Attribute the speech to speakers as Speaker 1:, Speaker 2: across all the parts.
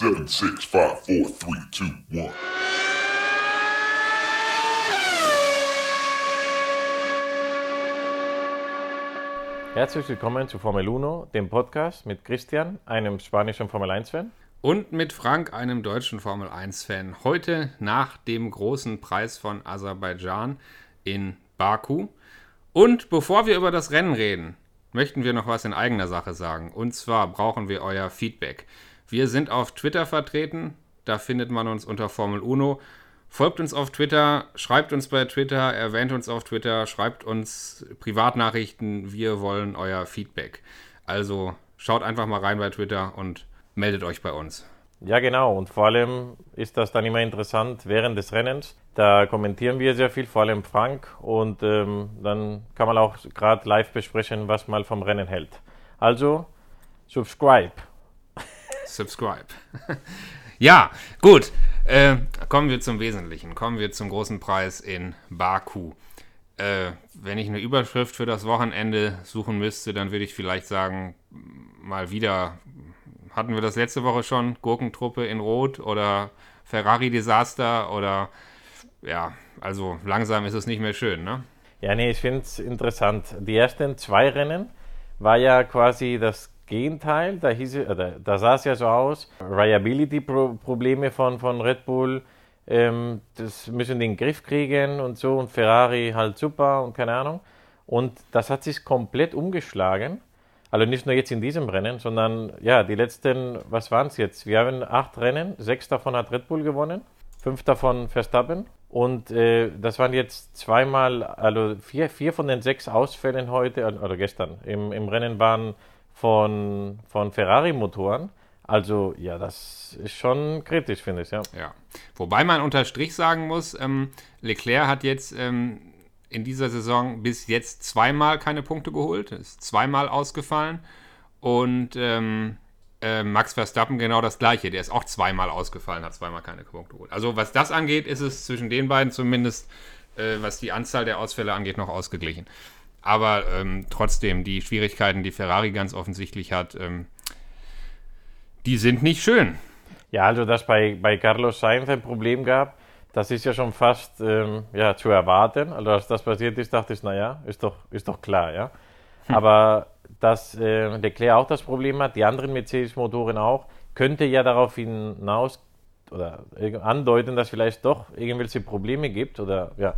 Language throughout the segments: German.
Speaker 1: Seven, six, five, four, three, two, one.
Speaker 2: Herzlich willkommen zu Formel 1, dem Podcast mit Christian, einem spanischen Formel 1-Fan.
Speaker 3: Und mit Frank, einem deutschen Formel 1-Fan. Heute nach dem großen Preis von Aserbaidschan in Baku. Und bevor wir über das Rennen reden, möchten wir noch was in eigener Sache sagen. Und zwar brauchen wir euer Feedback. Wir sind auf Twitter vertreten. Da findet man uns unter Formel Uno. Folgt uns auf Twitter, schreibt uns bei Twitter, erwähnt uns auf Twitter, schreibt uns Privatnachrichten. Wir wollen euer Feedback. Also schaut einfach mal rein bei Twitter und meldet euch bei uns.
Speaker 2: Ja, genau. Und vor allem ist das dann immer interessant während des Rennens. Da kommentieren wir sehr viel, vor allem Frank. Und ähm, dann kann man auch gerade live besprechen, was man vom Rennen hält. Also, subscribe.
Speaker 3: Subscribe. ja, gut. Äh, kommen wir zum Wesentlichen. Kommen wir zum großen Preis in Baku. Äh, wenn ich eine Überschrift für das Wochenende suchen müsste, dann würde ich vielleicht sagen, mal wieder, hatten wir das letzte Woche schon, Gurkentruppe in Rot oder Ferrari-Desaster oder ja, also langsam ist es nicht mehr schön, ne?
Speaker 2: Ja, nee, ich finde es interessant. Die ersten zwei Rennen war ja quasi das Gegenteil. Da, hieß, oder, da sah es ja so aus, Reliability-Probleme von, von Red Bull, ähm, das müssen den Griff kriegen und so und Ferrari halt super und keine Ahnung. Und das hat sich komplett umgeschlagen. Also nicht nur jetzt in diesem Rennen, sondern ja, die letzten, was waren es jetzt? Wir haben acht Rennen, sechs davon hat Red Bull gewonnen, fünf davon Verstappen. Und äh, das waren jetzt zweimal, also vier, vier von den sechs Ausfällen heute, oder gestern, im, im Rennen waren von, von Ferrari-Motoren. Also ja, das ist schon kritisch, finde ich, ja.
Speaker 3: Ja. Wobei man unter Strich sagen muss, ähm, Leclerc hat jetzt ähm, in dieser Saison bis jetzt zweimal keine Punkte geholt, ist zweimal ausgefallen. Und ähm, äh, Max Verstappen genau das gleiche. Der ist auch zweimal ausgefallen, hat zweimal keine Punkte geholt. Also was das angeht, ist es zwischen den beiden zumindest, äh, was die Anzahl der Ausfälle angeht, noch ausgeglichen. Aber ähm, trotzdem, die Schwierigkeiten, die Ferrari ganz offensichtlich hat, ähm, die sind nicht schön.
Speaker 2: Ja, also dass bei, bei Carlos Sainz ein Problem gab, das ist ja schon fast ähm, ja, zu erwarten. Also als das passiert ist, dachte ich, naja, ist doch, ist doch klar, ja. Hm. Aber dass äh, Leclerc auch das Problem hat, die anderen Mercedes-Motoren auch, könnte ja darauf hinaus oder andeuten, dass vielleicht doch irgendwelche Probleme gibt oder ja,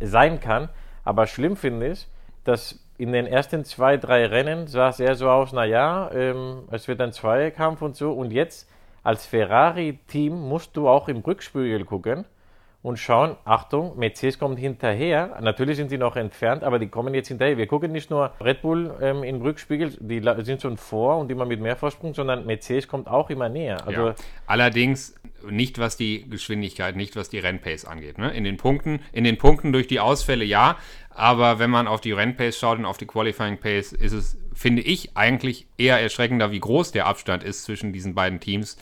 Speaker 2: sein kann. Aber schlimm finde ich, dass in den ersten zwei, drei Rennen sah es eher so aus, naja, ähm, es wird ein Zweikampf und so. Und jetzt als Ferrari-Team musst du auch im Rückspiegel gucken und schauen, Achtung, Mercedes kommt hinterher. Natürlich sind sie noch entfernt, aber die kommen jetzt hinterher. Wir gucken nicht nur Red Bull ähm, im Rückspiegel, die sind schon vor und immer mit mehr Vorsprung, sondern Mercedes kommt auch immer näher.
Speaker 3: Also ja. Allerdings nicht was die Geschwindigkeit, nicht was die Rennpace angeht. Ne? In den Punkten, in den Punkten durch die Ausfälle ja, aber wenn man auf die Rennpace schaut und auf die Qualifying Pace, ist es, finde ich, eigentlich eher erschreckender, wie groß der Abstand ist zwischen diesen beiden Teams,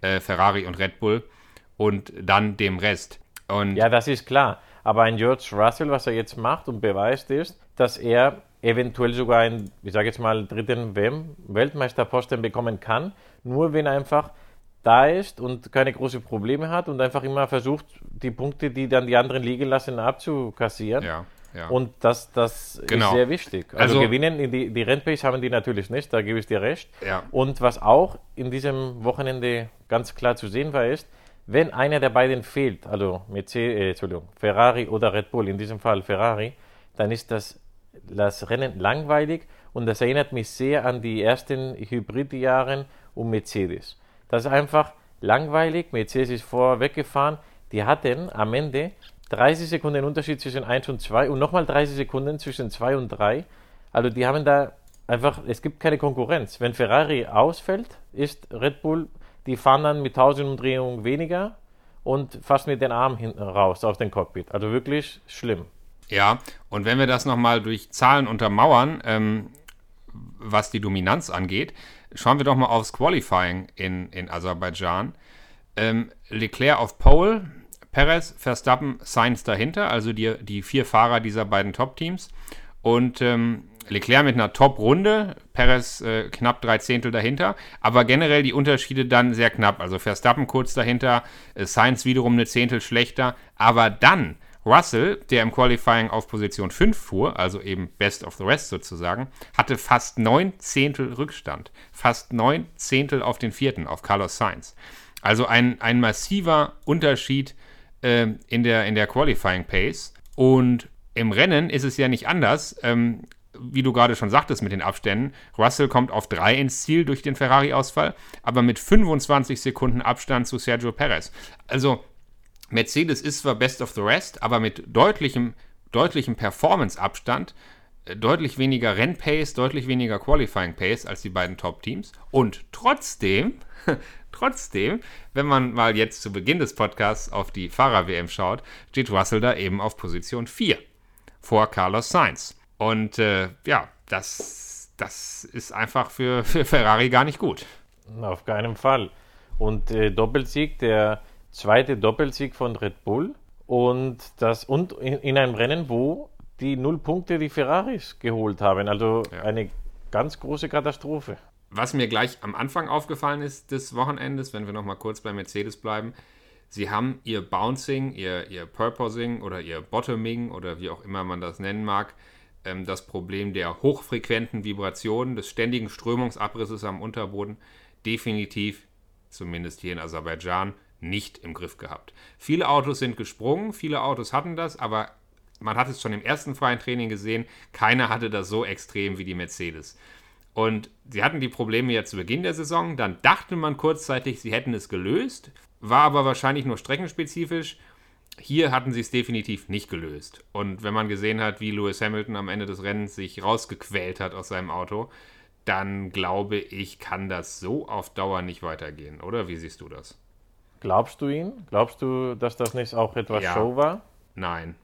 Speaker 3: äh, Ferrari und Red Bull, und dann dem Rest. Und
Speaker 2: ja, das ist klar. Aber ein George Russell, was er jetzt macht und beweist ist, dass er eventuell sogar einen, ich sage jetzt mal, dritten Weltmeisterposten bekommen kann, nur wenn einfach da ist und keine großen Probleme hat und einfach immer versucht, die Punkte, die dann die anderen liegen lassen, abzukassieren.
Speaker 3: Ja, ja.
Speaker 2: Und das, das
Speaker 3: Genau.
Speaker 2: ist sehr wichtig. Also,
Speaker 3: Also-
Speaker 2: gewinnen, die, die Rennpace haben die natürlich nicht, da gebe ich dir recht.
Speaker 3: Ja.
Speaker 2: Und was auch in diesem Wochenende ganz klar zu sehen war, ist, wenn einer der beiden fehlt, also Mercedes, äh, Ferrari oder Red Bull, in diesem Fall Ferrari, dann ist das, das Rennen langweilig und das erinnert mich sehr an die ersten Hybridjahre um Mercedes. Das ist einfach langweilig. Mercedes ist vorweggefahren. Die hatten am Ende 30 Sekunden Unterschied zwischen 1 und 2 und nochmal 30 Sekunden zwischen 2 und 3. Also die haben da einfach, es gibt keine Konkurrenz. Wenn Ferrari ausfällt, ist Red Bull, die fahren dann mit 1000 Umdrehungen weniger und fast mit den Armen hinten raus aus dem Cockpit. Also wirklich schlimm.
Speaker 3: Ja, und wenn wir das nochmal durch Zahlen untermauern, ähm, was die Dominanz angeht, schauen wir doch mal aufs Qualifying in, in Aserbaidschan. Ähm, Leclerc auf Pole, Perez, Verstappen, Sainz dahinter, also die, die vier Fahrer dieser beiden Top-Teams. Und ähm, Leclerc mit einer Top-Runde, Perez äh, knapp drei Zehntel dahinter, aber generell die Unterschiede dann sehr knapp. Also Verstappen kurz dahinter, äh, Sainz wiederum eine Zehntel schlechter, aber dann Russell, der im Qualifying auf Position 5 fuhr, also eben Best of the Rest sozusagen, hatte fast neun Zehntel Rückstand. Fast neun Zehntel auf den vierten, auf Carlos Sainz. Also ein, ein massiver Unterschied äh, in, der, in der Qualifying Pace. Und im Rennen ist es ja nicht anders. Ähm, wie du gerade schon sagtest mit den Abständen, Russell kommt auf 3 ins Ziel durch den Ferrari-Ausfall, aber mit 25 Sekunden Abstand zu Sergio Perez. Also Mercedes ist zwar Best of the Rest, aber mit deutlichem, deutlichem Performance-Abstand, äh, deutlich weniger Rennpace, deutlich weniger Qualifying Pace als die beiden Top-Teams. Und trotzdem, trotzdem, wenn man mal jetzt zu Beginn des Podcasts auf die Fahrer-WM schaut, steht Russell da eben auf Position 4 vor Carlos Sainz. Und äh, ja, das, das ist einfach für, für Ferrari gar nicht gut.
Speaker 2: Auf keinen Fall. Und äh, Doppelsieg, der zweite Doppelsieg von Red Bull und das und in, in, einem Rennen, wo die null Punkte die Ferraris geholt haben. Also ja. eine ganz große Katastrophe.
Speaker 3: Was mir gleich am Anfang aufgefallen ist des Wochenendes, wenn wir noch mal kurz bei Mercedes bleiben, sie haben ihr Bouncing, ihr, ihr Purposing oder ihr Bottoming oder wie auch immer man das nennen mag, ähm, das Problem der hochfrequenten Vibrationen, des ständigen Strömungsabrisses am Unterboden definitiv, zumindest hier in Aserbaidschan, nicht im Griff gehabt. Viele Autos sind gesprungen, viele Autos hatten das, aber man hat es schon im ersten freien Training gesehen, keiner hatte das so extrem wie die Mercedes. Und sie hatten die Probleme ja zu Beginn der Saison, dann dachte man kurzzeitig, sie hätten es gelöst, war aber wahrscheinlich nur streckenspezifisch. Hier hatten sie es definitiv nicht gelöst. Und wenn man gesehen hat, wie Lewis Hamilton am Ende des Rennens sich rausgequält hat aus seinem Auto, dann glaube ich, kann das so auf Dauer nicht weitergehen, oder? Wie siehst du das?
Speaker 2: Glaubst du ihn? Glaubst du, dass das nicht auch etwas ja. Show war?
Speaker 3: Nein.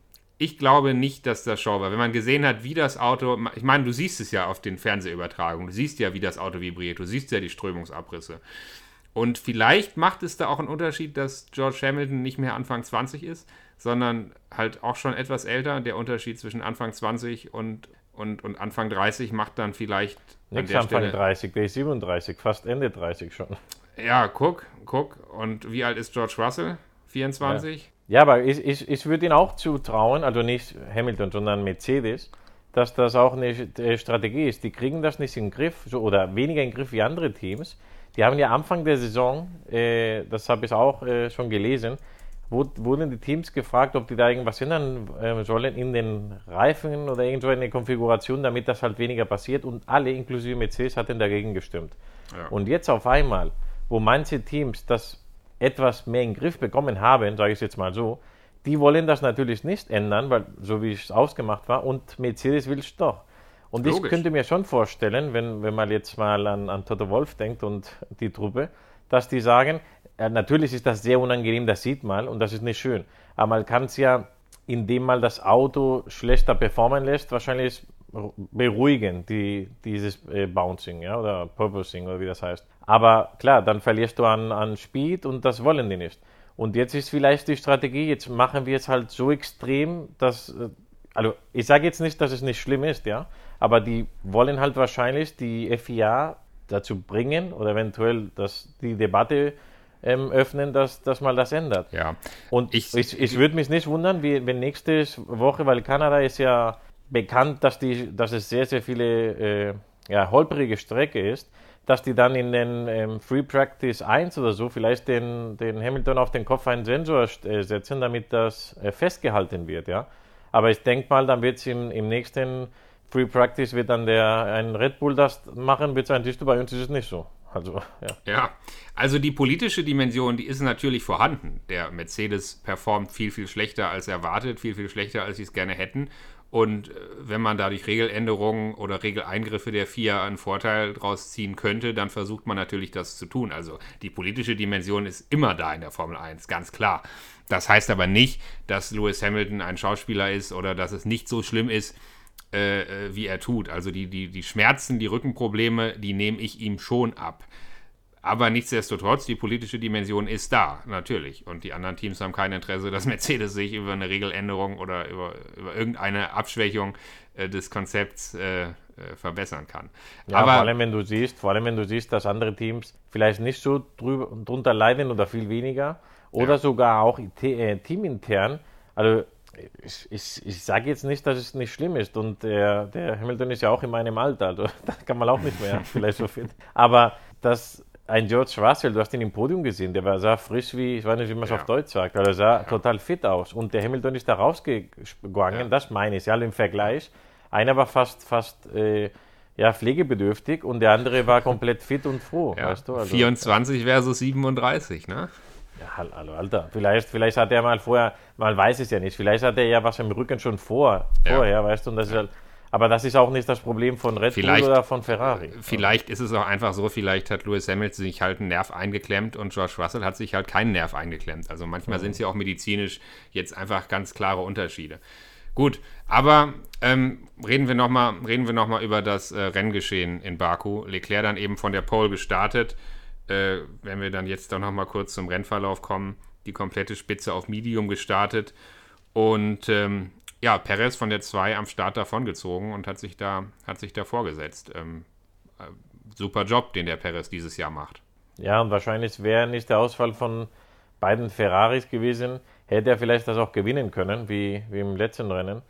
Speaker 3: Ich glaube nicht, dass das Show war. Wenn man gesehen hat, wie das Auto, ich meine, du siehst es ja auf den Fernsehübertragungen, du siehst ja, wie das Auto vibriert, du siehst ja die Strömungsabrisse. Und vielleicht macht es da auch einen Unterschied, dass George Hamilton nicht mehr Anfang 20 ist, sondern halt auch schon etwas älter. Der Unterschied zwischen Anfang 20 und, und, und Anfang 30 macht dann vielleicht.
Speaker 2: Nichts Anfang Stelle, 30, der ist 37, fast Ende 30 schon.
Speaker 3: Ja, guck, guck. Und wie alt ist George Russell? 24?
Speaker 2: Ja, ja aber ich, ich, ich würde ihn auch zutrauen, also nicht Hamilton, sondern Mercedes, dass das auch eine Strategie ist. Die kriegen das nicht in den Griff so, oder weniger in den Griff wie andere Teams. Die haben ja Anfang der Saison, äh, das habe ich auch äh, schon gelesen, wurden die Teams gefragt, ob die da irgendwas ändern äh, sollen in den Reifen oder irgend so eine Konfiguration, damit das halt weniger passiert. Und alle, inklusive Mercedes, hatten dagegen gestimmt. Ja. Und jetzt auf einmal wo manche Teams das etwas mehr in den Griff bekommen haben, sage ich es jetzt mal so, die wollen das natürlich nicht ändern, weil so wie es ausgemacht war, und Mercedes will es doch. Und Logisch. ich könnte mir schon vorstellen, wenn, wenn man jetzt mal an, an Toto Wolf denkt und die Truppe, dass die sagen, äh, natürlich ist das sehr unangenehm, das sieht man und das ist nicht schön. Aber man kann es ja, indem man das Auto schlechter performen lässt, wahrscheinlich beruhigen, die, dieses äh, Bouncing ja, oder Purposing oder wie das heißt. Aber klar, dann verlierst du an, an Speed und das wollen die nicht. Und jetzt ist vielleicht die Strategie, jetzt machen wir es halt so extrem, dass, äh, also ich sage jetzt nicht, dass es nicht schlimm ist, ja, aber die wollen halt wahrscheinlich die FIA dazu bringen oder eventuell dass die Debatte ähm, öffnen, dass, dass mal das ändert.
Speaker 3: Ja.
Speaker 2: Und ich, ich, ich würde mich nicht wundern, wie, wenn nächste Woche, weil Kanada ist ja bekannt, dass, die, dass es sehr, sehr viele äh, ja, holprige Strecke ist, dass die dann in den ähm, Free Practice 1 oder so vielleicht den, den Hamilton auf den Kopf einen Sensor äh, setzen, damit das äh, festgehalten wird. Ja? Aber ich denke mal, dann wird es im, im nächsten Free Practice wird dann der ein Red Bull das machen, wird sein, siehst du, bei uns ist es nicht so. Also,
Speaker 3: ja. ja, also die politische Dimension, die ist natürlich vorhanden. Der Mercedes performt viel, viel schlechter als erwartet, viel, viel schlechter, als sie es gerne hätten. Und äh, wenn man dadurch Regeländerungen oder Regeleingriffe der FIA einen Vorteil draus ziehen könnte, dann versucht man natürlich das zu tun. Also die politische Dimension ist immer da in der Formel 1, ganz klar. Das heißt aber nicht, dass Lewis Hamilton ein Schauspieler ist oder dass es nicht so schlimm ist, äh, äh wie er tut. Also die, die, die Schmerzen, die Rückenprobleme, die nehme ich ihm schon ab. Aber nichtsdestotrotz, die politische Dimension ist da, natürlich. Und die anderen Teams haben kein Interesse, dass Mercedes sich über eine Regeländerung oder über, über irgendeine Abschwächung äh, des Konzepts äh, äh, verbessern kann.
Speaker 2: Ja, Aber vor allem wenn du siehst, vor allem wenn du siehst, dass andere Teams vielleicht nicht so drüber, drunter leiden oder viel weniger oder ja. sogar auch äh, teamintern. Also ich, ich, ich sage jetzt nicht, dass es nicht schlimm ist und der, der Hamilton ist ja auch in meinem Alter, also da kann man auch nicht mehr vielleicht so fit. Aber dass ein George Russell, du hast ihn im Podium gesehen, der war, sah frisch wie, ich weiß nicht, wie man es ja. auf Deutsch sagt, aber er sah ja. total fit aus. Und der Hamilton ist da rausgegangen, ja. das meine ich, ja, im Vergleich. Einer war fast, fast äh, ja, pflegebedürftig und der andere war komplett fit und froh.
Speaker 3: Weißt du? also, 24 versus 37, ne?
Speaker 2: Ja, hallo, Alter. Vielleicht, vielleicht hat er mal vorher, man weiß es ja nicht, vielleicht hat er ja was im Rücken schon vor, vorher, weißt du, und das ist halt aber das ist auch nicht das Problem von Red
Speaker 3: vielleicht,
Speaker 2: Bull oder von Ferrari.
Speaker 3: Vielleicht ist es auch einfach so, vielleicht hat Lewis Hamilton sich halt einen Nerv eingeklemmt und George Russell hat sich halt keinen Nerv eingeklemmt. Also manchmal mhm. sind es ja auch medizinisch jetzt einfach ganz klare Unterschiede. Gut, aber ähm, reden wir nochmal noch, über das äh, Renngeschehen in Baku. Leclerc dann eben von der Pole gestartet. Äh, wenn wir dann jetzt doch nochmal kurz zum Rennverlauf kommen, die komplette Spitze auf Medium gestartet. Und ähm, ja, Perez von der 2 am Start davongezogen und hat sich da, hat sich da vorgesetzt. Ähm, äh, super Job, den der Perez dieses Jahr macht.
Speaker 2: Ja, und wahrscheinlich wäre nicht der Ausfall von beiden Ferraris gewesen, hätte er vielleicht das auch gewinnen können, wie, wie im letzten Rennen.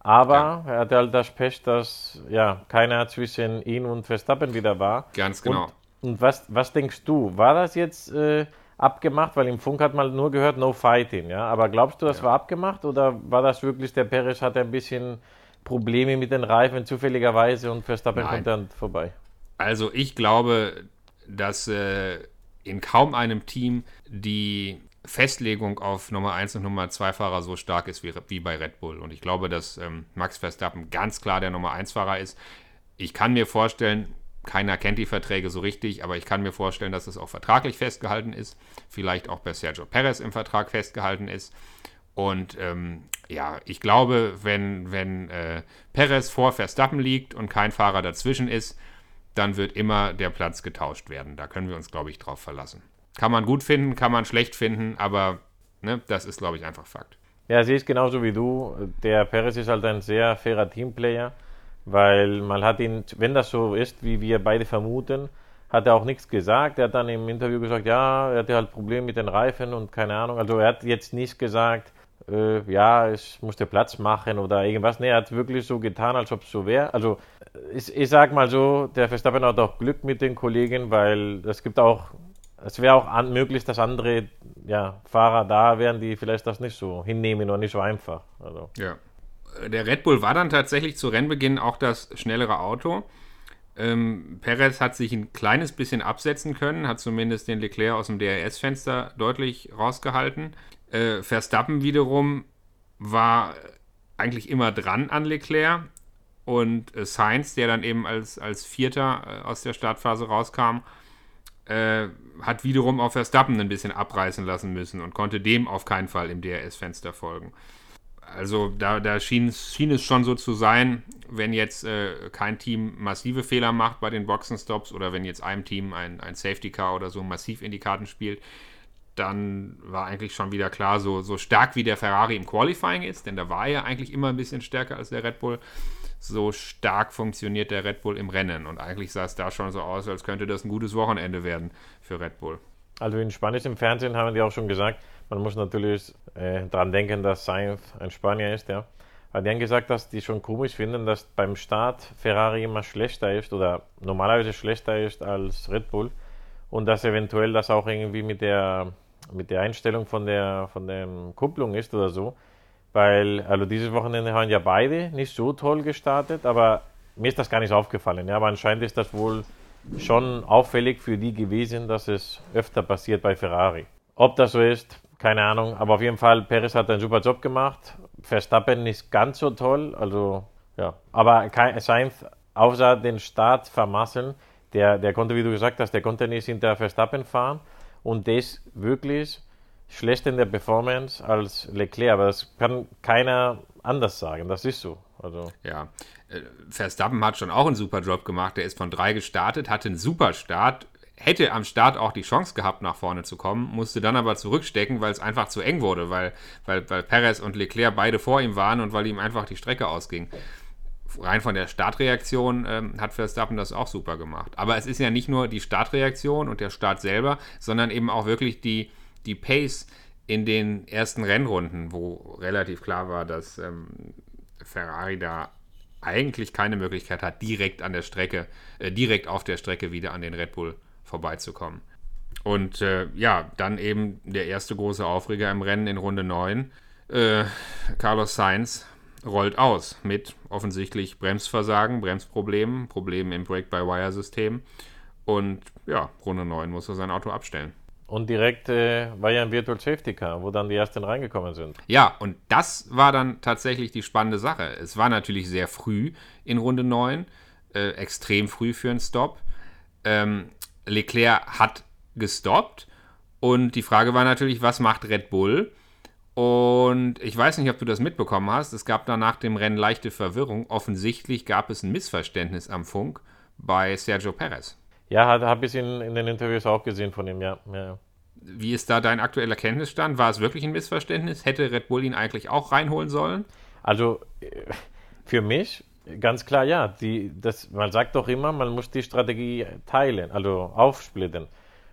Speaker 2: Aber ja. er hatte halt das Pech, dass ja, keiner zwischen ihn und Verstappen wieder war.
Speaker 3: Ganz genau.
Speaker 2: Und, und was, was denkst du? War das jetzt äh, abgemacht? Weil im Funk hat man nur gehört, no fighting. Ja? Aber glaubst du, das ja. war abgemacht oder war das wirklich, der Perez hatte ein bisschen Probleme mit den Reifen zufälligerweise und Verstappen Nein. kommt dann vorbei?
Speaker 3: Also ich glaube, dass äh, in kaum einem Team die Festlegung auf Nummer 1 und Nummer 2 Fahrer so stark ist wie, wie bei Red Bull. Und ich glaube, dass ähm, Max Verstappen ganz klar der Nummer 1 Fahrer ist. Ich kann mir vorstellen, keiner kennt die Verträge so richtig, aber ich kann mir vorstellen, dass es auch vertraglich festgehalten ist. Vielleicht auch bei Sergio Perez im Vertrag festgehalten ist. Und ähm, ja, ich glaube, wenn, wenn äh, Perez vor Verstappen liegt und kein Fahrer dazwischen ist, dann wird immer der Platz getauscht werden. Da können wir uns, glaube ich, drauf verlassen. Kann man gut finden, kann man schlecht finden, aber ne, das ist, glaube ich, einfach Fakt.
Speaker 2: Ja, sie ist genauso wie du. Der Perez ist halt ein sehr fairer Teamplayer weil man hat ihn, wenn das so ist, wie wir beide vermuten, hat er auch nichts gesagt. Er hat dann im Interview gesagt, ja, er hatte halt Probleme mit den Reifen und keine Ahnung. Also er hat jetzt nicht gesagt, äh, ja, ich musste Platz machen oder irgendwas. Nee, er hat wirklich so getan, als ob es so wäre. Also ich, ich sag mal so, der Verstappen hat auch Glück mit den Kollegen, weil es gibt auch, es wäre auch an, möglich, dass andere ja, Fahrer da wären, die vielleicht das nicht so hinnehmen oder nicht so einfach. Also.
Speaker 3: Ja der Red Bull war dann tatsächlich zu Rennbeginn auch das schnellere Auto. Ähm, Perez hat sich ein kleines bisschen absetzen können, hat zumindest den Leclerc aus dem DRS-Fenster deutlich rausgehalten. Äh, Verstappen wiederum war eigentlich immer dran an Leclerc und äh, Sainz, der dann eben als, als Vierter äh, aus der Startphase rauskam, äh, hat wiederum auf Verstappen ein bisschen abreißen lassen müssen und konnte dem auf keinen Fall im DRS-Fenster folgen. Also da, da schien, schien, es schon so zu sein, wenn jetzt äh, kein Team massive Fehler macht bei den Boxenstops oder wenn jetzt einem Team ein, ein Safety Car oder so massiv in die Karten spielt, dann war eigentlich schon wieder klar, so, so stark wie der Ferrari im Qualifying ist, denn da war er eigentlich immer ein bisschen stärker als der Red Bull, so stark funktioniert der Red Bull im Rennen. Und eigentlich sah es da schon so aus, als könnte das ein gutes Wochenende werden für Red Bull.
Speaker 2: Also in Spanisch im Fernsehen haben die auch schon gesagt, man muss natürlich äh, daran denken, dass Sainz ein Spanier ist, ja. Die haben gesagt, dass die schon komisch finden, dass beim Start Ferrari immer schlechter ist oder normalerweise schlechter ist als Red Bull und dass eventuell das auch irgendwie mit der, mit der Einstellung von der, von der Kupplung ist oder so. Weil, also dieses Wochenende haben ja beide nicht so toll gestartet, aber mir ist das gar nicht aufgefallen. Ja, aber anscheinend ist das wohl schon auffällig für die gewesen, dass es öfter passiert bei Ferrari. Ob das so ist, keine Ahnung, aber auf jeden Fall, Perez hat einen super Job gemacht. Verstappen nicht ganz so toll, also ja. Aber Sainz, außer den Start vermasseln, der, der konnte, wie du gesagt hast, der konnte nicht hinter Verstappen fahren und ist wirklich schlecht in der Performance als Leclerc, aber das kann keiner anders sagen, das ist so. Also.
Speaker 3: Ja, äh, Verstappen hat schon auch einen super Job gemacht, der ist von drei gestartet, hatte einen super Start, hätte am Start auch die Chance gehabt, nach vorne zu kommen, musste dann aber zurückstecken, weil es einfach zu eng wurde, weil, weil, weil Perez und Leclerc beide vor ihm waren und weil ihm einfach die Strecke ausging. rein von der Startreaktion ähm, hat Verstappen das auch super gemacht. Aber es ist ja nicht nur die Startreaktion und der Start selber, sondern eben auch wirklich die, die Pace in den ersten Rennrunden, wo relativ klar war, dass ähm, Ferrari da eigentlich keine Möglichkeit hat, direkt an der Strecke, äh, direkt auf der Strecke wieder an den Red Bull vorbeizukommen. Und äh, ja, dann eben der erste große Aufreger im Rennen in Runde 9. Äh, Carlos Sainz rollt aus mit offensichtlich Bremsversagen, Bremsproblemen, Problemen im Brake-by-Wire-System. Und ja, Runde 9 muss er sein Auto abstellen.
Speaker 2: Und direkt äh, war ja ein Virtual Safety Car, wo dann die ersten reingekommen sind.
Speaker 3: Ja, und das war dann tatsächlich die spannende Sache. Es war natürlich sehr früh in Runde 9, äh, extrem früh für einen Stop. Ähm, Leclerc hat gestoppt und die Frage war natürlich, was macht Red Bull? Und ich weiß nicht, ob du das mitbekommen hast. Es gab da nach dem Rennen leichte Verwirrung. Offensichtlich gab es ein Missverständnis am Funk bei Sergio Perez.
Speaker 2: Ja, habe ich in, in den Interviews auch gesehen von ihm, ja. ja.
Speaker 3: Wie ist da dein aktueller Kenntnisstand? War es wirklich ein Missverständnis? Hätte Red Bull ihn eigentlich auch reinholen sollen?
Speaker 2: Also äh, für mich ganz klar ja. Die, das, man sagt doch immer, man muss die Strategie teilen, also aufsplitten.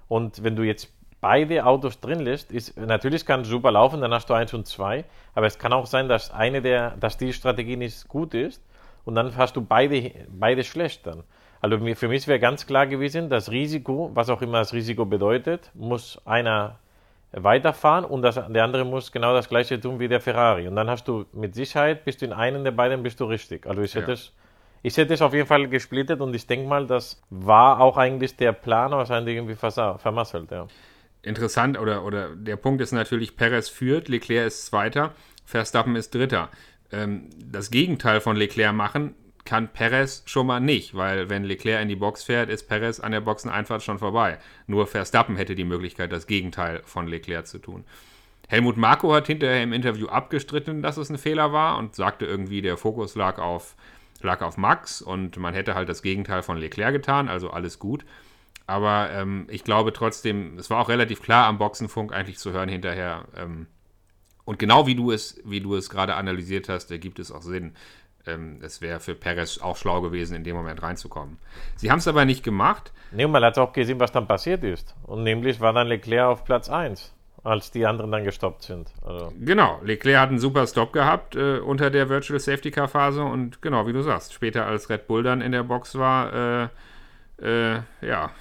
Speaker 2: Und wenn du jetzt beide Autos drin lässt, ist natürlich kann es super laufen, dann hast du eins und zwei, aber es kann auch sein, dass eine der, dass die Strategie nicht gut ist und dann hast du beide, beide schlecht dann. Also für mich wäre ganz klar gewesen, das Risiko, was auch immer das Risiko bedeutet, muss einer weiterfahren und das, der andere muss genau das gleiche tun wie der Ferrari. Und dann hast du mit Sicherheit, bist du in einem der beiden bist du richtig. Also ich hätte ja. es ich hätte es auf jeden Fall gesplittet und ich denke mal, das war auch eigentlich der Plan, wahrscheinlich irgendwie vermasselt, ja.
Speaker 3: Interessant, oder, oder der Punkt ist natürlich, Perez führt, Leclerc ist Zweiter, Verstappen ist Dritter. Ähm, das Gegenteil von Leclerc machen kann Perez schon mal nicht, weil wenn Leclerc in die Box fährt, ist Perez an der Boxeneinfahrt schon vorbei. Nur Verstappen hätte die Möglichkeit, das Gegenteil von Leclerc zu tun. Helmut Marko hat hinterher im Interview abgestritten, dass es ein Fehler war und sagte irgendwie, der Fokus lag auf lag auf Max und man hätte halt das Gegenteil von Leclerc getan, also alles gut. Aber ähm, ich glaube trotzdem, es war auch relativ klar am Boxenfunk eigentlich zu hören hinterher. Ähm, und genau wie du es, wie du es gerade analysiert hast, ergibt es auch Sinn. Ähm, es wäre für Perez auch schlau gewesen, in dem Moment reinzukommen. Sie haben es aber nicht gemacht.
Speaker 2: Nee, man hat auch gesehen, was dann passiert ist. Und nämlich war dann Leclerc auf Platz 1 als die anderen dann gestoppt sind.
Speaker 3: Also. Genau, Leclerc hat einen super Stop gehabt äh, unter der Virtual Safety Car Phase und genau, wie du sagst, später als Red Bull dann in der Box war, äh, äh, ja,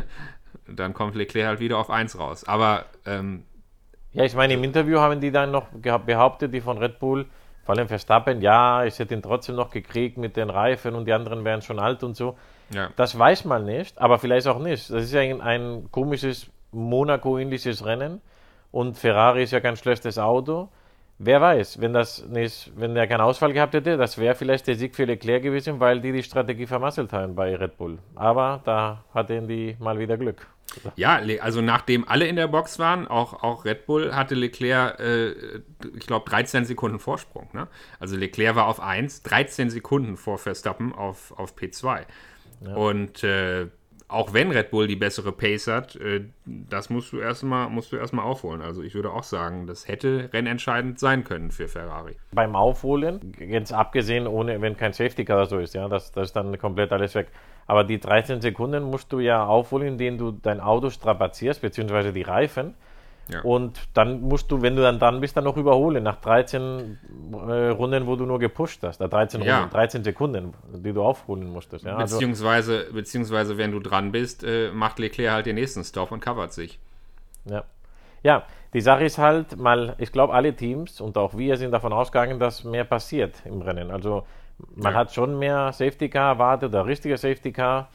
Speaker 3: dann kommt Leclerc halt wieder auf 1 raus. Aber ähm,
Speaker 2: ja, ich meine, im Interview haben die dann noch behauptet, die von Red Bull, vor allem Verstappen, ja, ich hätte ihn trotzdem noch gekriegt mit den Reifen und die anderen wären schon alt und so. Ja. Das weiß man nicht, aber vielleicht auch nicht. Das ist ja ein, ein komisches Monaco-ähnliches Rennen und Ferrari ist ja kein schlechtes Auto. Wer weiß, wenn, das nicht, wenn er keinen Ausfall gehabt hätte, das wäre vielleicht der Sieg für Leclerc gewesen, weil die die Strategie vermasselt haben bei Red Bull. Aber da hatten die mal wieder Glück.
Speaker 3: Ja, also nachdem alle in der Box waren, auch, auch Red Bull hatte Leclerc, äh, ich glaube, 13 Sekunden Vorsprung. Ne? Also Leclerc war auf 1, 13 Sekunden vor Verstappen auf, auf P2. Ja. Und äh, auch wenn Red Bull die bessere Pace hat, äh, das musst du erstmal musst aufholen. Also ich würde auch sagen, das hätte rennentscheidend sein können für Ferrari.
Speaker 2: Beim Aufholen, jetzt abgesehen, ohne wenn kein Safety Car so ist, ja, das, das ist dann komplett alles weg. Aber die 13 Sekunden musst du ja aufholen, indem du dein Auto strapazierst, beziehungsweise die Reifen. Ja. Und dann musst du, wenn du dann dran bist, dann noch überholen. Nach 13 äh, Runden, wo du nur gepusht hast. 13, ja. Runden, 13 Sekunden, die du aufholen musstest. Ja?
Speaker 3: Also beziehungsweise, also, beziehungsweise, wenn du dran bist, äh, macht Leclerc halt den nächsten Stop und covert sich.
Speaker 2: Ja. Ja, die Sache ist halt, mal, ich glaube, alle Teams und auch wir sind davon ausgegangen, dass mehr passiert im Rennen. Also man ja. hat schon mehr Safety Car erwartet, oder richtige Safety Car.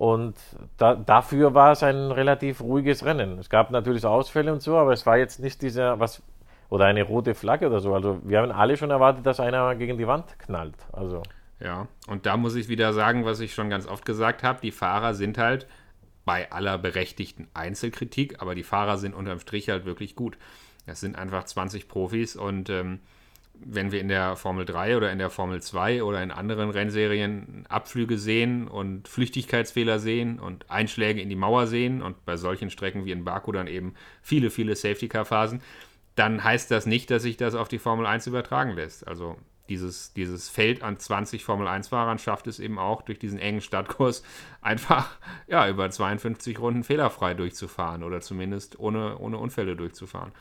Speaker 2: Und da, dafür war es ein relativ ruhiges Rennen. Es gab natürlich Ausfälle und so, aber es war jetzt nicht dieser, was, oder eine rote Flagge oder so. Also wir haben alle schon erwartet, dass einer gegen die Wand knallt. Also.
Speaker 3: Ja, und da muss ich wieder sagen, was ich schon ganz oft gesagt habe, die Fahrer sind halt bei aller berechtigten Einzelkritik, aber die Fahrer sind unterm Strich halt wirklich gut. Das sind einfach 20 Profis und ähm, wenn wir in der Formel 3 oder in der Formel 2 oder in anderen Rennserien Abflüge sehen und Flüchtigkeitsfehler sehen und Einschläge in die Mauer sehen und bei solchen Strecken wie in Baku dann eben viele, viele Safety-Car-Phasen, dann heißt das nicht, dass sich das auf die Formel 1 übertragen lässt. Also dieses, dieses Feld an 20 Formel-1-Fahrern schafft es eben auch, durch diesen engen Startkurs einfach ja, über 52 Runden fehlerfrei durchzufahren oder zumindest ohne, ohne Unfälle durchzufahren.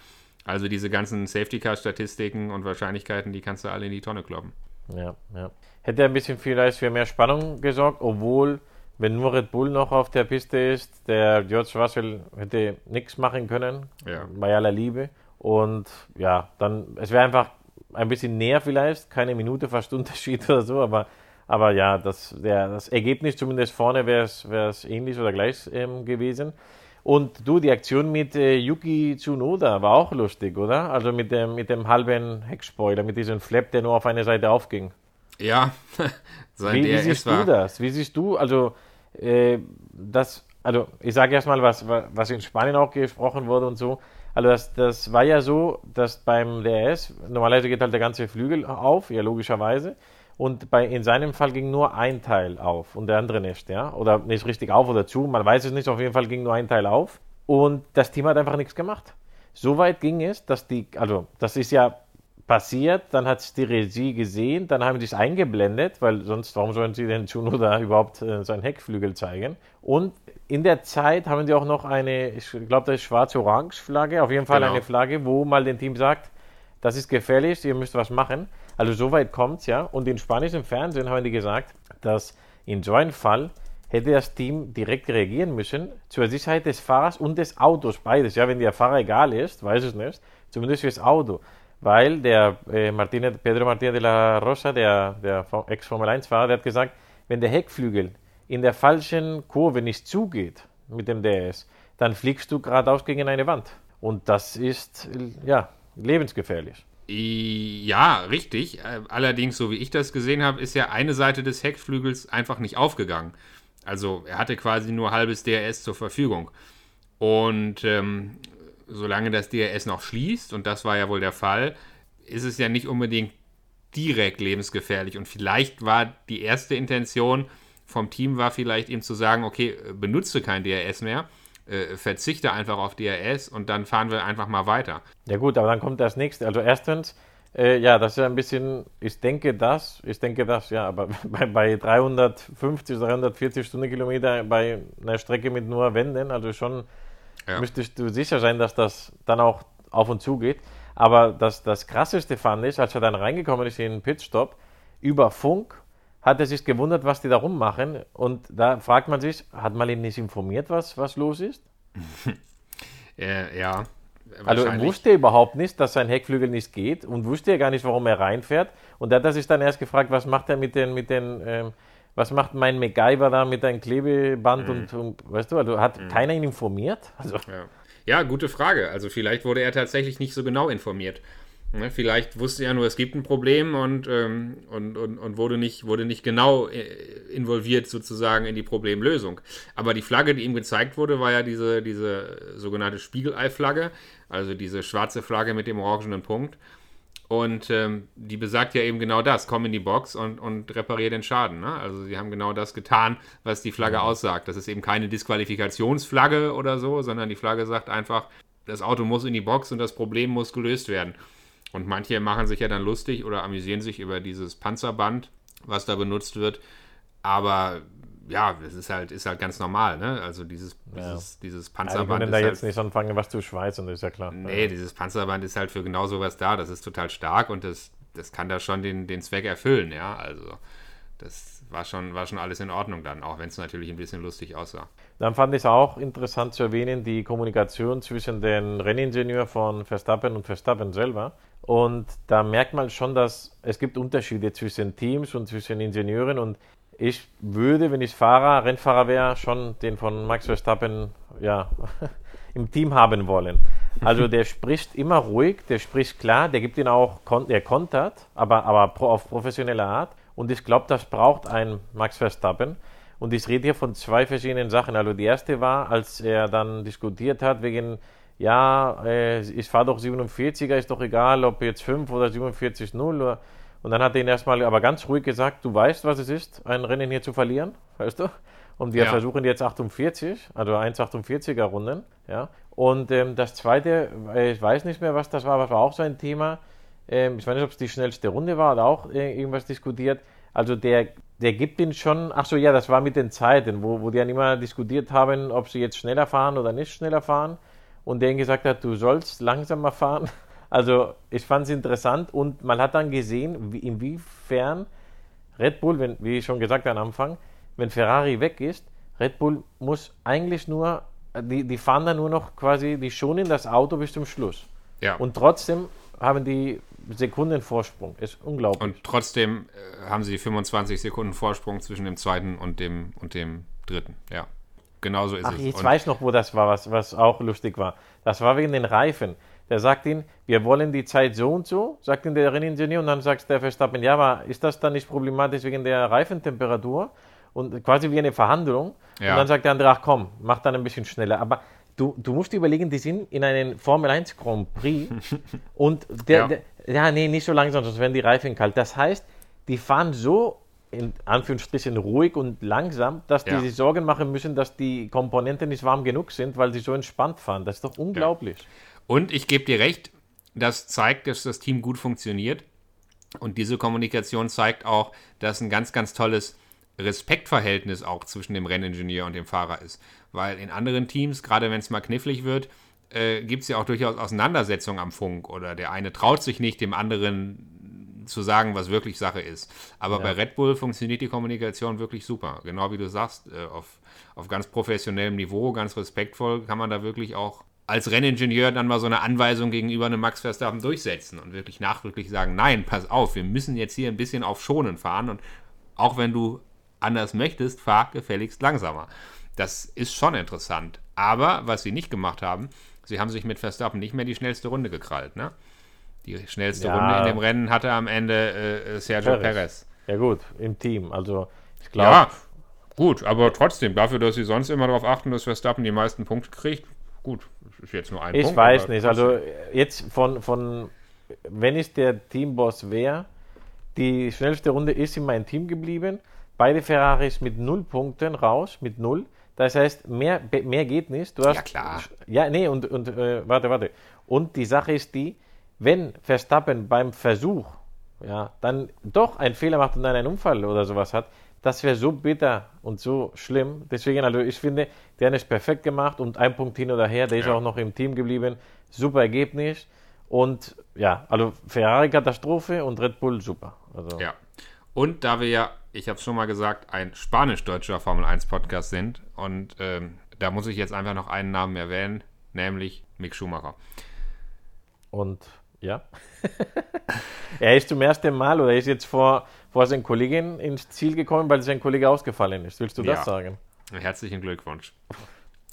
Speaker 3: Also diese ganzen Safety-Car-Statistiken und Wahrscheinlichkeiten, die kannst du alle in die Tonne kloppen.
Speaker 2: Ja, ja. Hätte ein bisschen vielleicht für mehr Spannung gesorgt, obwohl, wenn nur Red Bull noch auf der Piste ist, der George Russell hätte nichts machen können,
Speaker 3: Ja.
Speaker 2: bei aller Liebe. Und ja, dann, es wäre einfach ein bisschen näher vielleicht, keine Minute fast Unterschied oder so, aber, aber ja, das, der, das Ergebnis zumindest vorne wäre es ähnlich oder gleich ähm, gewesen. Und du, die Aktion mit äh, Yuki Tsunoda war auch lustig, oder? Also mit dem, mit dem halben Heckspoiler, mit diesem Flap, der nur auf eine Seite aufging.
Speaker 3: Ja, sein
Speaker 2: Wie, wie siehst
Speaker 3: war.
Speaker 2: du das? Wie siehst du, also, äh, das, also ich sage erstmal, was, was in Spanien auch gesprochen wurde und so. Also das, das war ja so, dass beim DRS, normalerweise geht halt der ganze Flügel auf, ja logischerweise. Und bei, in seinem Fall ging nur ein Teil auf und der andere nicht, ja. Oder nicht richtig auf oder zu, man weiß es nicht, auf jeden Fall ging nur ein Teil auf. Und das Team hat einfach nichts gemacht. So weit ging es, dass die, also das ist ja passiert, dann hat es die Regie gesehen, dann haben sie es eingeblendet, weil sonst, warum sollen sie denn Tsunoda überhaupt äh, seinen Heckflügel zeigen? Und in der Zeit haben sie auch noch eine, ich glaube, das ist schwarz-orange Flagge, auf jeden Fall
Speaker 3: Genau.
Speaker 2: eine Flagge, wo mal dem Team sagt, das ist gefährlich, ihr müsst was machen. Also so weit kommt es ja. Und in spanischen Fernsehen haben die gesagt, dass in so einem Fall hätte das Team direkt reagieren müssen zur Sicherheit des Fahrers und des Autos, beides. Ja, wenn der Fahrer egal ist, weiß es nicht, zumindest fürs Auto. Weil der äh, Martinez, Pedro Martinez de la Rosa, der, der Ex-Formel-1-Fahrer, der hat gesagt, wenn der Heckflügel in der falschen Kurve nicht zugeht mit dem DRS, dann fliegst du geradeaus gegen eine Wand. Und das ist, ja, lebensgefährlich.
Speaker 3: Ja, richtig. Äh, Allerdings, so wie ich das gesehen habe, ist ja eine Seite des Heckflügels einfach nicht aufgegangen. Also er hatte quasi nur halbes DRS zur Verfügung. Und ähm, solange das DRS noch schließt, und das war ja wohl der Fall, ist es ja nicht unbedingt direkt lebensgefährlich. Und vielleicht war die erste Intention vom Team war vielleicht ihm zu sagen, okay, benutze kein DRS mehr, äh, verzichte einfach auf DRS und dann fahren wir einfach mal weiter.
Speaker 2: Ja gut, aber dann kommt das nächste. Also erstens, äh, ja, das ist ein bisschen, ich denke das, ich denke das, ja, aber bei, bei 350, 340 Stundenkilometer bei einer Strecke mit nur Wänden, also schon
Speaker 3: Ja.
Speaker 2: müsstest du sicher sein, dass das dann auch auf und zu geht. Aber das, das Krasseste fand ich, als er dann reingekommen ist in den Pitstop, über Funk hat er sich gewundert, was die da rummachen. Und da fragt man sich, hat man ihn nicht informiert, was, was los ist?
Speaker 3: Äh, ja.
Speaker 2: Also er wusste überhaupt nicht, dass sein Heckflügel nicht geht und wusste ja gar nicht, warum er reinfährt. Und da hat er sich dann erst gefragt, was macht er mit den, mit den, ähm, was macht mein MacGyver da mit einem Klebeband
Speaker 3: Mhm.
Speaker 2: und, und, weißt du, also hat keiner ihn informiert? Also,
Speaker 3: Ja. ja, gute Frage. Also vielleicht wurde er tatsächlich nicht so genau informiert. Ne, vielleicht wusste er nur, es gibt ein Problem und, ähm, und, und, und wurde, nicht, wurde nicht genau äh, involviert sozusagen in die Problemlösung. Aber die Flagge, die ihm gezeigt wurde, war ja diese, diese sogenannte Spiegelei-Flagge, also diese schwarze Flagge mit dem orangenen Punkt. Und ähm, die besagt ja eben genau das, komm in die Box und, und reparier den Schaden. Ne? Also sie haben genau das getan, was die Flagge aussagt. Das ist eben keine Disqualifikationsflagge oder so, sondern die Flagge sagt einfach, das Auto muss in die Box und das Problem muss gelöst werden. Und manche machen sich ja dann lustig oder amüsieren sich über dieses Panzerband, was da benutzt wird. Aber ja, das ist halt, ist halt ganz normal, ne? Also dieses, dieses, dieses
Speaker 2: ja, die
Speaker 3: Panzerband
Speaker 2: können
Speaker 3: ist
Speaker 2: da
Speaker 3: halt
Speaker 2: jetzt nicht anfangen, was zu schweißen, das ist ja klar.
Speaker 3: Nee, dieses Panzerband ist halt für genau sowas da. Das ist total stark und das, das kann da schon den, den Zweck erfüllen, ja. Also das war schon, war schon alles in Ordnung dann, auch wenn es natürlich ein bisschen lustig aussah.
Speaker 2: Dann fand ich es auch interessant zu erwähnen, die Kommunikation zwischen den Renningenieur von Verstappen und Verstappen selber. Und da merkt man schon, dass es gibt Unterschiede zwischen Teams und zwischen Ingenieuren. Und ich würde, wenn ich Fahrer, Rennfahrer wäre, schon den von Max Verstappen ja, im Team haben wollen. Also der spricht immer ruhig, der spricht klar, der gibt ihn auch, der kontert, aber, aber auf professionelle Art. Und ich glaube, das braucht ein Max Verstappen. Und ich rede hier von zwei verschiedenen Sachen. Also die erste war, als er dann diskutiert hat wegen, ja, äh, ich fahre doch 47er, ist doch egal, ob jetzt 5 oder 47-0. oder- Und dann hat er ihn erstmal aber ganz ruhig gesagt, du weißt, was es ist, ein Rennen hier zu verlieren, weißt du? Und wir
Speaker 3: Ja.
Speaker 2: versuchen jetzt 48, also 1,48er Runden, ja. Und ähm, das zweite, äh, ich weiß nicht mehr, was das war, aber es war auch so ein Thema. ähm, ich weiß nicht, ob es die schnellste Runde war oder auch äh, irgendwas diskutiert. Also der, der gibt ihn schon, ach so, ja, das war mit den Zeiten, wo, wo die dann immer diskutiert haben, ob sie jetzt schneller fahren oder nicht schneller fahren. Und der gesagt hat, du sollst langsamer fahren. Also ich fand es interessant und man hat dann gesehen, wie, inwiefern Red Bull, wenn, wie ich schon gesagt habe am Anfang, wenn Ferrari weg ist, Red Bull muss eigentlich nur, die, die fahren dann nur noch quasi, die schonen das Auto bis zum Schluss.
Speaker 3: Ja.
Speaker 2: Und trotzdem haben die Sekunden Vorsprung. Ist unglaublich.
Speaker 3: Und trotzdem äh, haben sie 25 Sekunden Vorsprung zwischen dem zweiten und dem, und dem dritten. Ja. Genauso ist
Speaker 2: Ach,
Speaker 3: es.
Speaker 2: ich
Speaker 3: Und-
Speaker 2: weiß noch, wo das war, was, was auch lustig war. Das war wegen den Reifen. Der sagt ihnen, wir wollen die Zeit so und so, sagt ihnen der Renningenieur, und dann sagt der Verstappen, ja, aber ist das dann nicht problematisch wegen der Reifentemperatur? Und quasi wie eine Verhandlung.
Speaker 3: Ja.
Speaker 2: Und dann sagt der andere, ach komm, mach dann ein bisschen schneller. Aber du, du musst überlegen, die sind in einem Formel 1 Grand Prix und der,
Speaker 3: Ja.
Speaker 2: der, ja, nee, nicht so langsam, sonst werden die Reifen kalt. Das heißt, die fahren so in Anführungsstrichen ruhig und langsam, dass die
Speaker 3: Ja.
Speaker 2: sich Sorgen machen müssen, dass die Komponenten nicht warm genug sind, weil sie so entspannt fahren. Das ist doch unglaublich.
Speaker 3: Und ich gebe dir recht, das zeigt, dass das Team gut funktioniert. Und diese Kommunikation zeigt auch, dass ein ganz, ganz tolles Respektverhältnis auch zwischen dem Renningenieur und dem Fahrer ist. Weil in anderen Teams, gerade wenn es mal knifflig wird, äh, gibt es ja auch durchaus Auseinandersetzungen am Funk oder der eine traut sich nicht, dem anderen zu sagen, was wirklich Sache ist. Aber bei Red Bull funktioniert die Kommunikation wirklich super. Genau wie du sagst, äh, auf, auf ganz professionellem Niveau, ganz respektvoll kann man da wirklich auch als Renningenieur dann mal so eine Anweisung gegenüber einem Max Verstappen durchsetzen und wirklich nachdrücklich sagen, nein, pass auf, wir müssen jetzt hier ein bisschen auf Schonen fahren und auch wenn du anders möchtest, fahr gefälligst langsamer. Das ist schon interessant. Aber was sie nicht gemacht haben, sie haben sich mit Verstappen nicht mehr die schnellste Runde gekrallt. Ne? Die schnellste
Speaker 2: Ja.
Speaker 3: Runde in dem Rennen hatte am Ende äh, äh, Sergio
Speaker 2: Perez.
Speaker 3: Perez.
Speaker 2: Ja gut, im Team. Also ich glaube,
Speaker 3: Ja, gut, aber trotzdem, dafür, dass sie sonst immer darauf achten, dass Verstappen die meisten Punkte kriegt, gut, ist jetzt nur ein
Speaker 2: ich
Speaker 3: Punkt.
Speaker 2: weiß
Speaker 3: aber
Speaker 2: nicht. Also jetzt von, von, wenn ich der Teamboss wäre, die schnellste Runde ist in meinem Team geblieben. Beide Ferraris mit null Punkten raus, mit null. Das heißt, mehr, mehr geht nicht. Du hast,
Speaker 3: Ja, klar.
Speaker 2: Ja, nee, und, und äh, warte, warte. Und die Sache ist die, wenn Verstappen beim Versuch ja, dann doch einen Fehler macht und dann einen Unfall oder sowas hat, das wäre so bitter und so schlimm. Deswegen, also ich finde, der hat es perfekt gemacht und ein Punkt hin oder her, der ist
Speaker 3: Ja.
Speaker 2: auch noch im Team geblieben. Super Ergebnis. Und ja, also Ferrari Katastrophe und Red Bull super. Also,
Speaker 3: Ja. Und da wir ja, ich habe es schon mal gesagt, ein spanisch-deutscher Formel 1 Podcast sind und ähm, da muss ich jetzt einfach noch einen Namen erwähnen, nämlich Mick Schumacher.
Speaker 2: Und ja. er ist zum ersten Mal oder ist jetzt vor, vor seinen Kollegen ins Ziel gekommen, weil sein Kollege ausgefallen ist. Willst du das
Speaker 3: Ja.
Speaker 2: sagen?
Speaker 3: Herzlichen Glückwunsch.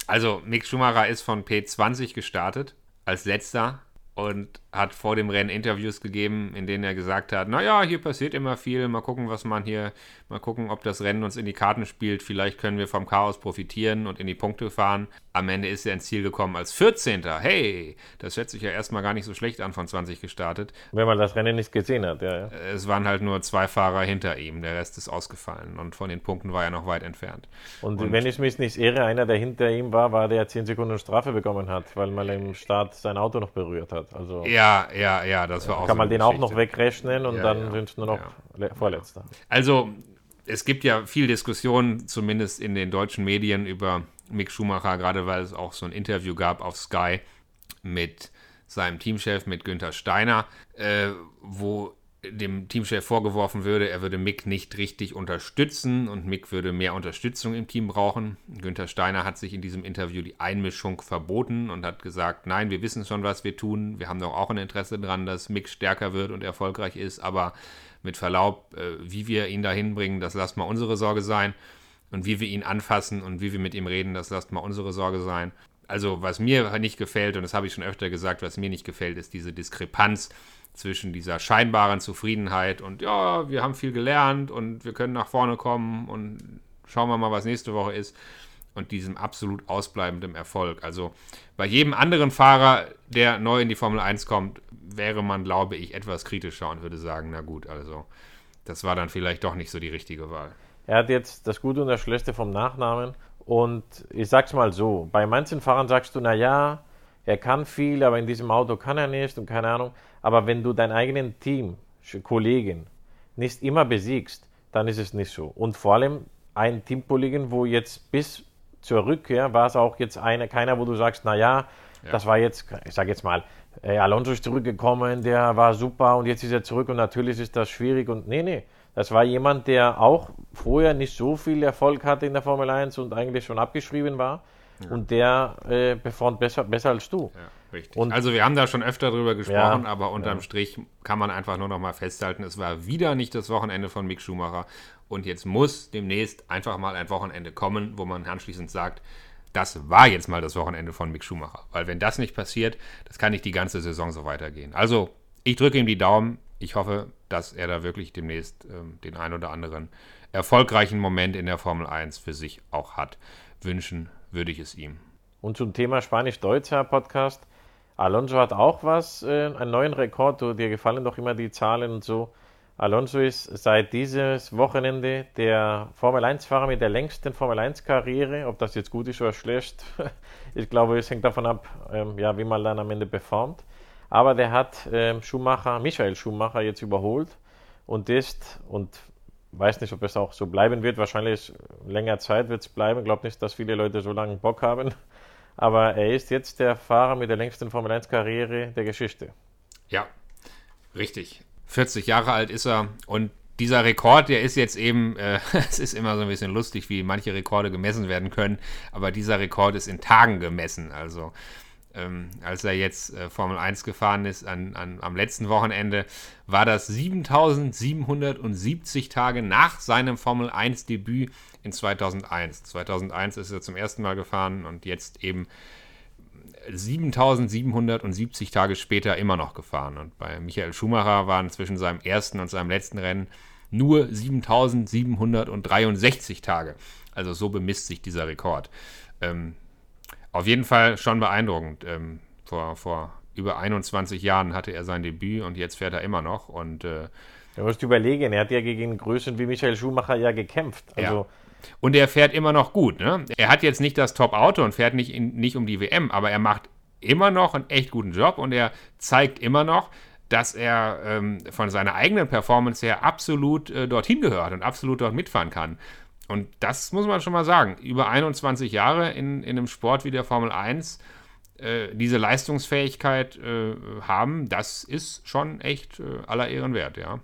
Speaker 3: Also, Mick Schumacher ist von P20 gestartet, als letzter und hat vor dem Rennen Interviews gegeben, in denen er gesagt hat, naja, hier passiert immer viel, mal gucken, was man hier, mal gucken, ob das Rennen uns in die Karten spielt, vielleicht können wir vom Chaos profitieren und in die Punkte fahren. Am Ende ist er ins Ziel gekommen als 14. Hey, das hört sich ja erstmal gar nicht so schlecht an, von 20 gestartet.
Speaker 2: Wenn man das Rennen nicht gesehen hat, ja. ja.
Speaker 3: Es waren halt nur zwei Fahrer hinter ihm, der Rest ist ausgefallen und von den Punkten war er noch weit entfernt.
Speaker 2: Und,
Speaker 3: Und-
Speaker 2: wenn ich mich nicht irre, einer, der hinter ihm war, war, der 10 Sekunden Strafe bekommen hat, weil man im Start sein Auto noch berührt hat. Also
Speaker 3: Ja, ja, ja, das war auch
Speaker 2: kann
Speaker 3: so
Speaker 2: man den auch
Speaker 3: Geschichte.
Speaker 2: noch wegrechnen und
Speaker 3: Ja,
Speaker 2: dann
Speaker 3: ja,
Speaker 2: sind es nur noch
Speaker 3: ja.
Speaker 2: le- Vorletzter.
Speaker 3: Also, es gibt ja viel Diskussion, zumindest in den deutschen Medien, über Mick Schumacher, gerade weil es auch so ein Interview gab auf Sky mit seinem Teamchef, mit Günther Steiner, äh, wo dem Teamchef vorgeworfen würde, er würde Mick nicht richtig unterstützen und Mick würde mehr Unterstützung im Team brauchen. Günther Steiner hat sich in diesem Interview die Einmischung verboten und hat gesagt, nein, wir wissen schon, was wir tun. Wir haben doch auch ein Interesse daran, dass Mick stärker wird und erfolgreich ist, aber mit Verlaub, äh, wie wir ihn dahin bringen, das lasst mal unsere Sorge sein. Und wie wir ihn anfassen und wie wir mit ihm reden, das lasst mal unsere Sorge sein. Also, was mir nicht gefällt, und das habe ich schon öfter gesagt, was mir nicht gefällt, ist diese Diskrepanz zwischen dieser scheinbaren Zufriedenheit und ja, wir haben viel gelernt und wir können nach vorne kommen und schauen wir mal, was nächste Woche ist und diesem absolut ausbleibenden Erfolg. Also bei jedem anderen Fahrer, der neu in die Formel 1 kommt, wäre man, glaube ich, etwas kritischer und würde sagen, na gut, also das war dann vielleicht doch nicht so die richtige Wahl.
Speaker 2: Er hat jetzt das Gute und das Schlechte vom Nachnamen. Und ich sag's mal so: Bei manchen Fahrern sagst du, na ja, er kann viel, aber in diesem Auto kann er nicht und keine Ahnung. Aber wenn du dein eigenen Team, Kollegen, nicht immer besiegst, dann ist es nicht so. Und vor allem ein Teamkollegen, wo jetzt bis zur Rückkehr war es auch jetzt eine, keiner, wo du sagst, naja, ja. das war jetzt, ich sage jetzt mal, äh, Alonso ist zurückgekommen, der war super und jetzt ist er zurück und natürlich ist das schwierig und nee, nee. Das war jemand, der auch vorher nicht so viel Erfolg hatte in der Formel 1 und eigentlich schon abgeschrieben war. Ja. Und der äh, performt besser, besser als du. Ja,
Speaker 3: richtig. Und, also wir haben da schon öfter drüber gesprochen, ja, aber unterm Strich kann man einfach nur noch mal festhalten, es war wieder nicht das Wochenende von Mick Schumacher. Und jetzt muss demnächst einfach mal ein Wochenende kommen, wo man anschließend sagt, das war jetzt mal das Wochenende von Mick Schumacher. Weil wenn das nicht passiert, das kann nicht die ganze Saison so weitergehen. Also ich drücke ihm die Daumen ich hoffe, dass er da wirklich demnächst ähm, den ein oder anderen erfolgreichen Moment in der Formel 1 für sich auch hat. Wünschen würde ich es ihm.
Speaker 2: Und zum Thema Spanisch-Deutscher Podcast. Alonso hat auch was, äh, einen neuen Rekord. Dir gefallen doch immer die Zahlen und so. Alonso ist seit dieses Wochenende der Formel 1-Fahrer mit der längsten Formel 1-Karriere. Ob das jetzt gut ist oder schlecht, ich glaube, es hängt davon ab, ähm, ja, wie man dann am Ende performt. Aber der hat äh, Schumacher, Michael Schumacher jetzt überholt und ist, und weiß nicht, ob es auch so bleiben wird, wahrscheinlich länger Zeit wird es bleiben. Ich glaube nicht, dass viele Leute so lange Bock haben. Aber er ist jetzt der Fahrer mit der längsten Formel 1-Karriere der Geschichte.
Speaker 3: Ja, richtig. 40 Jahre alt ist er und dieser Rekord, der ist jetzt eben, äh, es ist immer so ein bisschen lustig, wie manche Rekorde gemessen werden können, aber dieser Rekord ist in Tagen gemessen. Also ähm, als er jetzt äh, Formel 1 gefahren ist an, an, am letzten Wochenende, war das 7770 Tage nach seinem Formel 1 Debüt in 2001. 2001 ist er zum ersten Mal gefahren und jetzt eben 7770 Tage später immer noch gefahren. Und bei Michael Schumacher waren zwischen seinem ersten und seinem letzten Rennen nur 7763 Tage. Also so bemisst sich dieser Rekord. Ähm, auf jeden Fall schon beeindruckend. Ähm, vor, vor über 21 Jahren hatte er sein Debüt und jetzt fährt er immer noch. Und, äh,
Speaker 2: du musst überlegen, er hat ja gegen Größen wie Michael Schumacher ja gekämpft. Also ja.
Speaker 3: Und er fährt immer noch gut. Ne? Er hat jetzt nicht das Top-Auto und fährt nicht, in, nicht um die WM, aber er macht immer noch einen echt guten Job und er zeigt immer noch, dass er ähm, von seiner eigenen Performance her absolut äh, dorthin gehört und absolut dort mitfahren kann. Und das muss man schon mal sagen. Über 21 Jahre in, in einem Sport wie der Formel 1 äh, diese Leistungsfähigkeit äh, haben, das ist schon echt äh, aller Ehren wert, ja.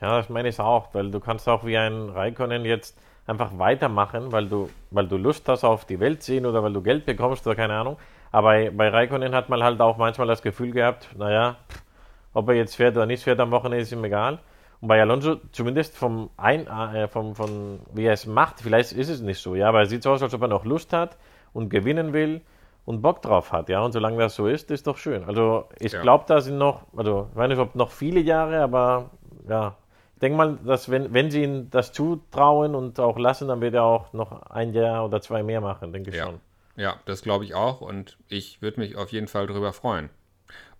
Speaker 2: Ja, das meine ich auch, weil du kannst auch wie ein Raikkonen jetzt einfach weitermachen, weil du, weil du Lust hast auf die Welt sehen oder weil du Geld bekommst oder keine Ahnung. Aber bei, Raikkonen hat man halt auch manchmal das Gefühl gehabt, naja, ob er jetzt fährt oder nicht fährt am Wochenende ist ihm egal. Und bei Alonso, zumindest vom Ein, äh, vom, von wie er es macht, vielleicht ist es nicht so, ja, aber er sieht so aus, als ob er noch Lust hat und gewinnen will und Bock drauf hat, ja, und solange das so ist, ist doch schön. Also ich ja. glaube, da sind noch, also ich weiß nicht, ob noch viele Jahre, aber ja, ich denke mal, dass wenn, wenn sie ihm das zutrauen und auch lassen, dann wird er auch noch ein Jahr oder zwei mehr machen, denke ich
Speaker 3: ja.
Speaker 2: schon.
Speaker 3: Ja, das glaube ich auch und ich würde mich auf jeden Fall darüber freuen.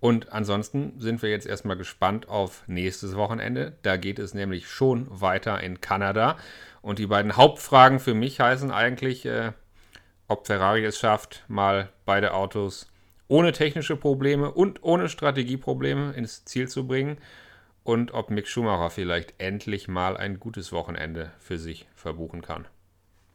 Speaker 3: Und ansonsten sind wir jetzt erstmal gespannt auf nächstes Wochenende. Da geht es nämlich schon weiter in Kanada. Und die beiden Hauptfragen für mich heißen eigentlich, äh, ob Ferrari es schafft, mal beide Autos ohne technische Probleme und ohne Strategieprobleme ins Ziel zu bringen. Und ob Mick Schumacher vielleicht endlich mal ein gutes Wochenende für sich verbuchen kann.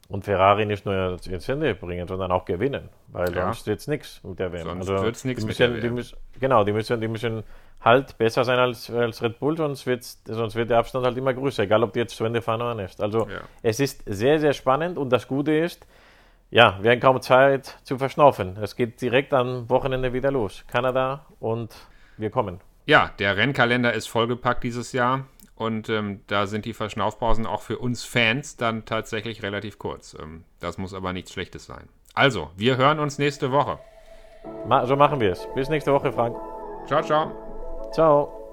Speaker 2: Und Ferrari nicht nur ins Ende bringen, sondern auch gewinnen, weil ja. sonst wird es nichts mit der WM.
Speaker 3: Sonst also, wird es nichts
Speaker 2: mit der WM. Die müssen, genau, die müssen, die müssen halt besser sein als, als Red Bull, sonst, sonst wird der Abstand halt immer größer, egal ob die jetzt zu Ende fahren oder nicht. Also ja. es ist sehr, sehr spannend und das Gute ist, ja, wir haben kaum Zeit zu verschnaufen. Es geht direkt am Wochenende wieder los. Kanada und wir kommen.
Speaker 3: Ja, der Rennkalender ist vollgepackt dieses Jahr. Und ähm, da sind die Verschnaufpausen auch für uns Fans dann tatsächlich relativ kurz. Ähm, das muss aber nichts Schlechtes sein. Also, wir hören uns nächste Woche.
Speaker 2: so machen wir es. Bis nächste Woche, Frank.
Speaker 3: Ciao, ciao.
Speaker 2: Ciao.